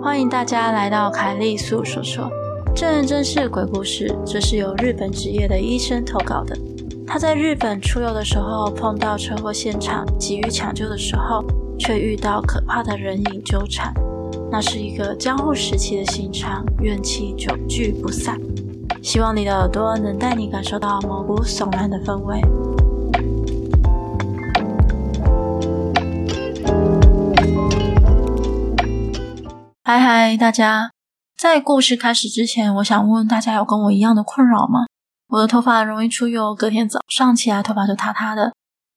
欢迎大家来到凯丽素说说，这人真是鬼故事。这是由日本职业的医生投稿的。他在日本出游的时候，碰到车祸现场，急于抢救的时候，却遇到可怕的人影纠缠。那是一个江户时期的刑场，怨气久聚不散。希望你的耳朵能带你感受到毛骨悚然的氛围。嗨嗨，大家！在故事开始之前，我想问问大家，有跟我一样的困扰吗？我的头发容易出油，隔天早上起来头发就塌塌的。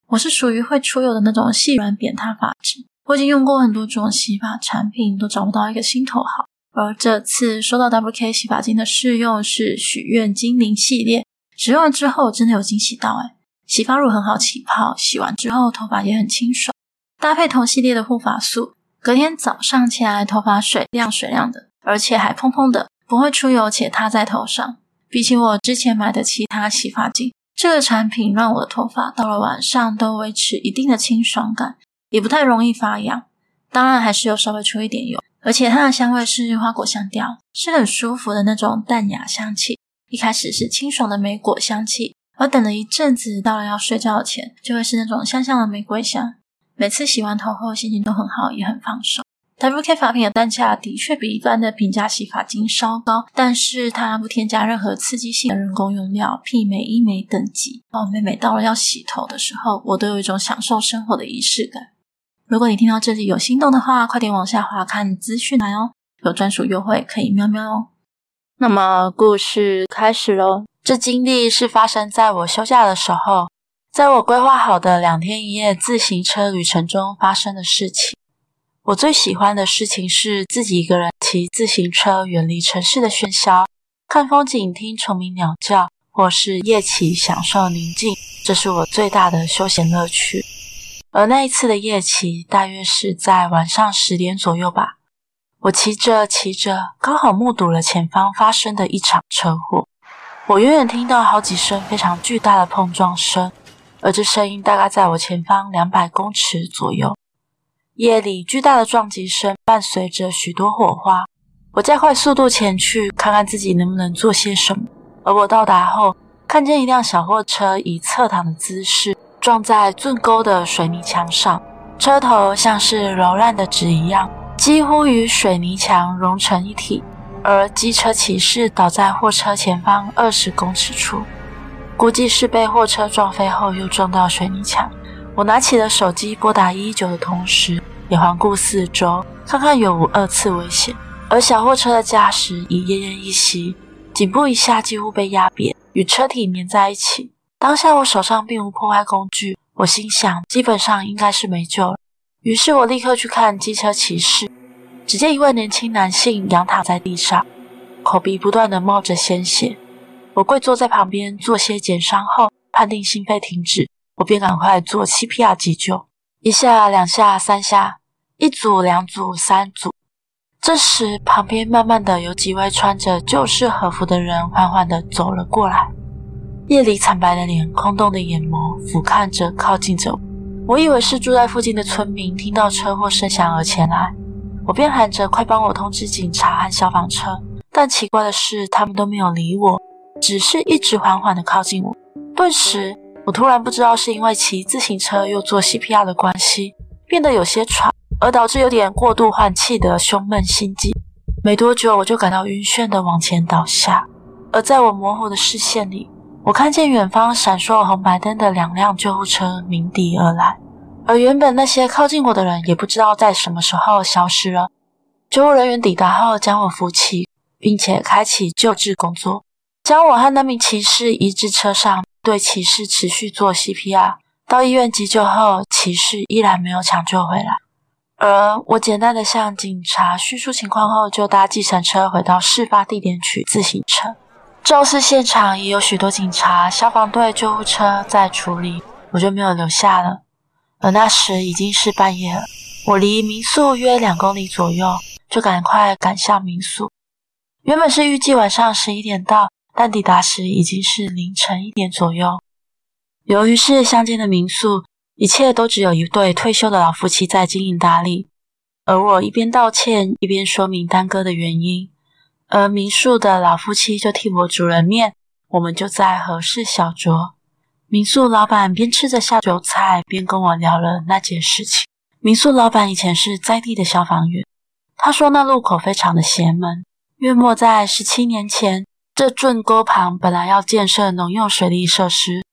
我是属于会出油的那种细软扁塌发质。我已经用过很多种洗发产品，都找不到一个心头好。而这次收到 WK 洗发精的试用是许愿精灵系列，使用了之后真的有惊喜到诶，洗发乳很好起泡，洗完之后头发也很清爽，搭配同系列的护发素，隔天早上起来头发水亮水亮的，而且还蓬蓬的，不会出油且塌在头上。比起我之前买的其他洗发精，这个产品让我的头发到了晚上都维持一定的清爽感，也不太容易发痒。当然还是有稍微出一点油。而且它的香味是花果香调，是很舒服的那种淡雅香气。一开始是清爽的莓果香气，而等了一阵子，到了要睡觉前，就会是那种香香的玫瑰香。每次洗完头后，心情都很好，也很放松。WK 发品的单价的确比一般的平价洗发精稍高，但是它不添加任何刺激性的人工用料，媲美医美等级。我，每每到了要洗头的时候，我都有一种享受生活的仪式感。如果你听到这里有心动的话，快点往下滑看资讯来哦，有专属优惠可以喵喵哦。那么故事开始喽。这经历是发生在我休假的时候，在我规划好的两天一夜自行车旅程中发生的事情。我最喜欢的事情是自己一个人骑自行车，远离城市的喧嚣，看风景，听虫鸣鸟叫，或是夜骑享受宁静，这是我最大的休闲乐趣。而那一次的夜骑，大约是在晚上十点左右吧。我骑着骑着，刚好目睹了前方发生的一场车祸。我远远听到好几声非常巨大的碰撞声，而这声音大概在我前方两百公尺左右。夜里巨大的撞击声伴随着许多火花。我加快速度前去，看看自己能不能做些什么。而我到达后，看见一辆小货车以侧躺的姿势。撞在圳沟的水泥墙上，车头像是柔烂的纸一样，几乎与水泥墙融成一体。而机车骑士倒在货车前方二十公尺处，估计是被货车撞飞后又撞到水泥墙。我拿起了手机拨打一一九的同时，也环顾四周，看看有无二次危险。而小货车的驾驶已奄奄一息，颈部以下几乎被压扁，与车体粘在一起。当下我手上并无破坏工具，我心想基本上应该是没救了。于是我立刻去看机车骑士，只见一位年轻男性仰躺在地上，口鼻不断地冒着鲜血。我跪坐在旁边做些减伤后，判定心肺停止，我便赶快做 CPR 急救，一下、两下、三下，一组、两组、三组。这时旁边慢慢的有几位穿着旧式和服的人缓缓地走了过来。夜里惨白的脸，空洞的眼眸，俯瞰着，靠近着我。我以为是住在附近的村民听到车祸声响而前来，我便喊着：“快帮我通知警察和消防车！”但奇怪的是，他们都没有理我，只是一直缓缓地靠近我。顿时，我突然不知道是因为骑自行车又做 CPR 的关系，变得有些喘，而导致有点过度换气的胸闷心悸。没多久，我就感到晕眩地往前倒下，而在我模糊的视线里。我看见远方闪烁红白灯的两辆救护车鸣笛而来，而原本那些靠近我的人也不知道在什么时候消失了。救护人员抵达后，将我扶起，并且开启救治工作，将我和那名骑士移至车上，对骑士持续做 CPR。到医院急救后，骑士依然没有抢救回来，而我简单的向警察叙述情况后，就搭计程车回到事发地点取自行车。肇事现场也有许多警察、消防队、救护车在处理，我就没有留下了。而那时已经是半夜了，我离民宿约两公里左右，就赶快赶向民宿。原本是预计晚上十一点到，但抵达时已经是凌晨一点左右。由于是乡间的民宿，一切都只有一对退休的老夫妻在经营打理。而我一边道歉一边说明耽搁的原因，而民宿的老夫妻就替我煮了面，我们就在和室小酌。民宿老板边吃着下酒菜，边跟我聊了那件事情。民宿老板以前是在地的消防员，他说那路口非常的邪门。约莫在十七年前，这圳沟旁本来要建设农用水利设施，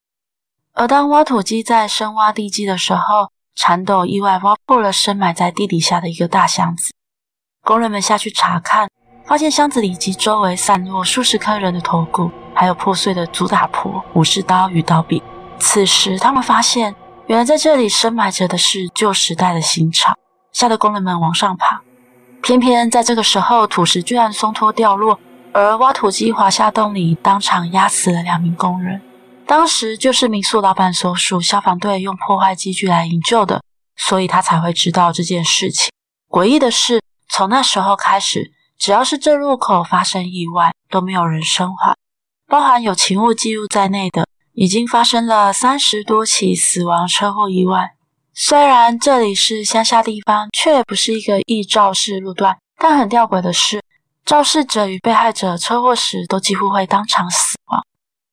而当挖土机在深挖地基的时候，铲斗意外挖破了深埋在地底下的一个大箱子。工人们下去查看，发现箱子里及周围散落数十颗人的头骨，还有破碎的主打婆、武士刀与刀柄。此时，他们发现，原来在这里深埋着的是旧时代的刑场，吓得工人们往上爬。偏偏在这个时候，土石居然松脱掉落，而挖土机滑下洞里，当场压死了两名工人。当时就是民宿老板所属消防队用破坏机具来营救的，所以他才会知道这件事情。诡异的是，从那时候开始，只要是这入口发生意外，都没有人生还，包含有勤务记录在内的，已经发生了三十多起死亡车祸意外。虽然这里是乡下地方，却不是一个易肇事路段，但很吊诡的是，肇事者与被害者车祸时都几乎会当场死亡。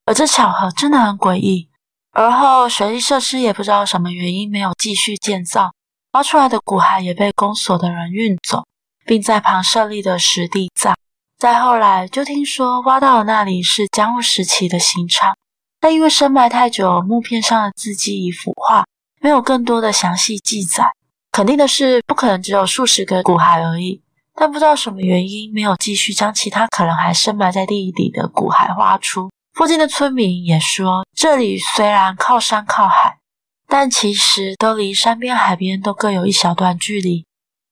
而这巧合真的很诡异。而后水利设施也不知道什么原因没有继续建造，挖出来的骨骸也被公所的人运走，并在旁设立的实地葬。再后来就听说挖到的那里是江户时期的刑场，但因为深埋太久，木片上的字迹已腐化，没有更多的详细记载。肯定的是，不可能只有数十个骨骸而已。但不知道什么原因，没有继续将其他可能还深埋在地底的骨骸挖出。附近的村民也说，这里虽然靠山靠海，但其实都离山边、海边都各有一小段距离。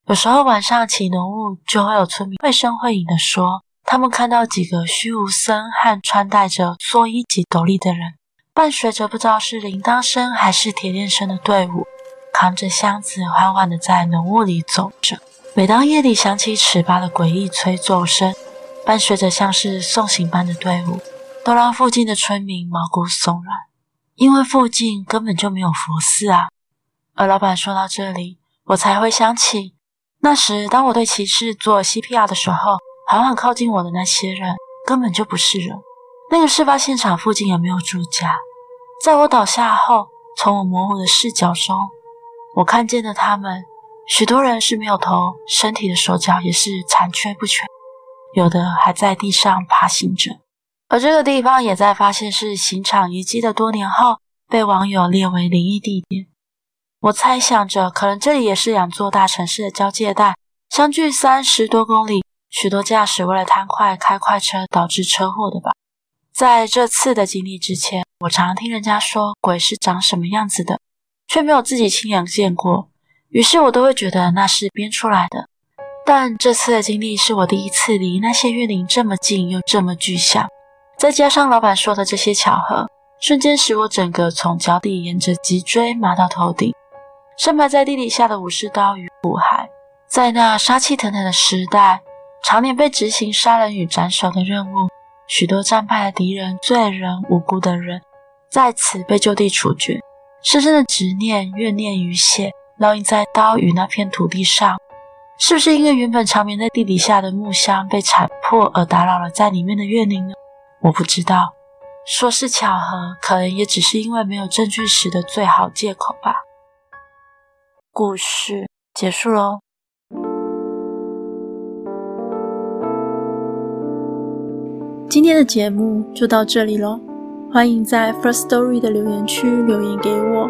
有时候晚上起浓雾，就会有村民绘声绘影地说，他们看到几个虚无僧和穿戴着蓑衣及斗笠的人，伴随着不知道是铃铛声还是铁链声的队伍，扛着箱子缓缓地在浓雾里走着。每当夜里响起尺八的诡异吹奏声，伴随着像是送行般的队伍。都让附近的村民毛骨悚然，因为附近根本就没有佛寺啊。而老板说到这里，我才会想起，那时当我对骑士做 CPR 的时候，缓缓靠近我的那些人根本就不是人。那个事发现场附近也没有住家。在我倒下后，从我模糊的视角中，我看见了他们，许多人是没有头，身体的手脚也是残缺不全，有的还在地上爬行着。而这个地方也在发现是刑场遗迹的多年后，被网友列为灵异地点。我猜想着，可能这里也是两座大城市的交界带，相距三十多公里，许多驾驶为了贪快开快车导致车祸的吧。在这次的经历之前，我常听人家说鬼是长什么样子的，却没有自己亲眼见过，于是我都会觉得那是编出来的。但这次的经历是我第一次离那些怨灵这么近又这么具象。再加上老板说的这些巧合，瞬间使我整个从脚底沿着脊椎麻到头顶。深埋在地底下的武士刀与骨骸，在那杀气腾腾的时代，常年被执行杀人与斩首的任务，许多战败的敌人、罪人、无辜的人，在此被就地处决。深深的执念、怨念与血，烙印在刀与那片土地上。是不是因为原本长眠在地底下的木箱被铲破，而打扰了在里面的怨灵呢？我不知道，说是巧合，可能也只是因为没有证据时的最好借口吧。故事结束喽，今天的节目就到这里喽。欢迎在 First Story 的留言区留言给我，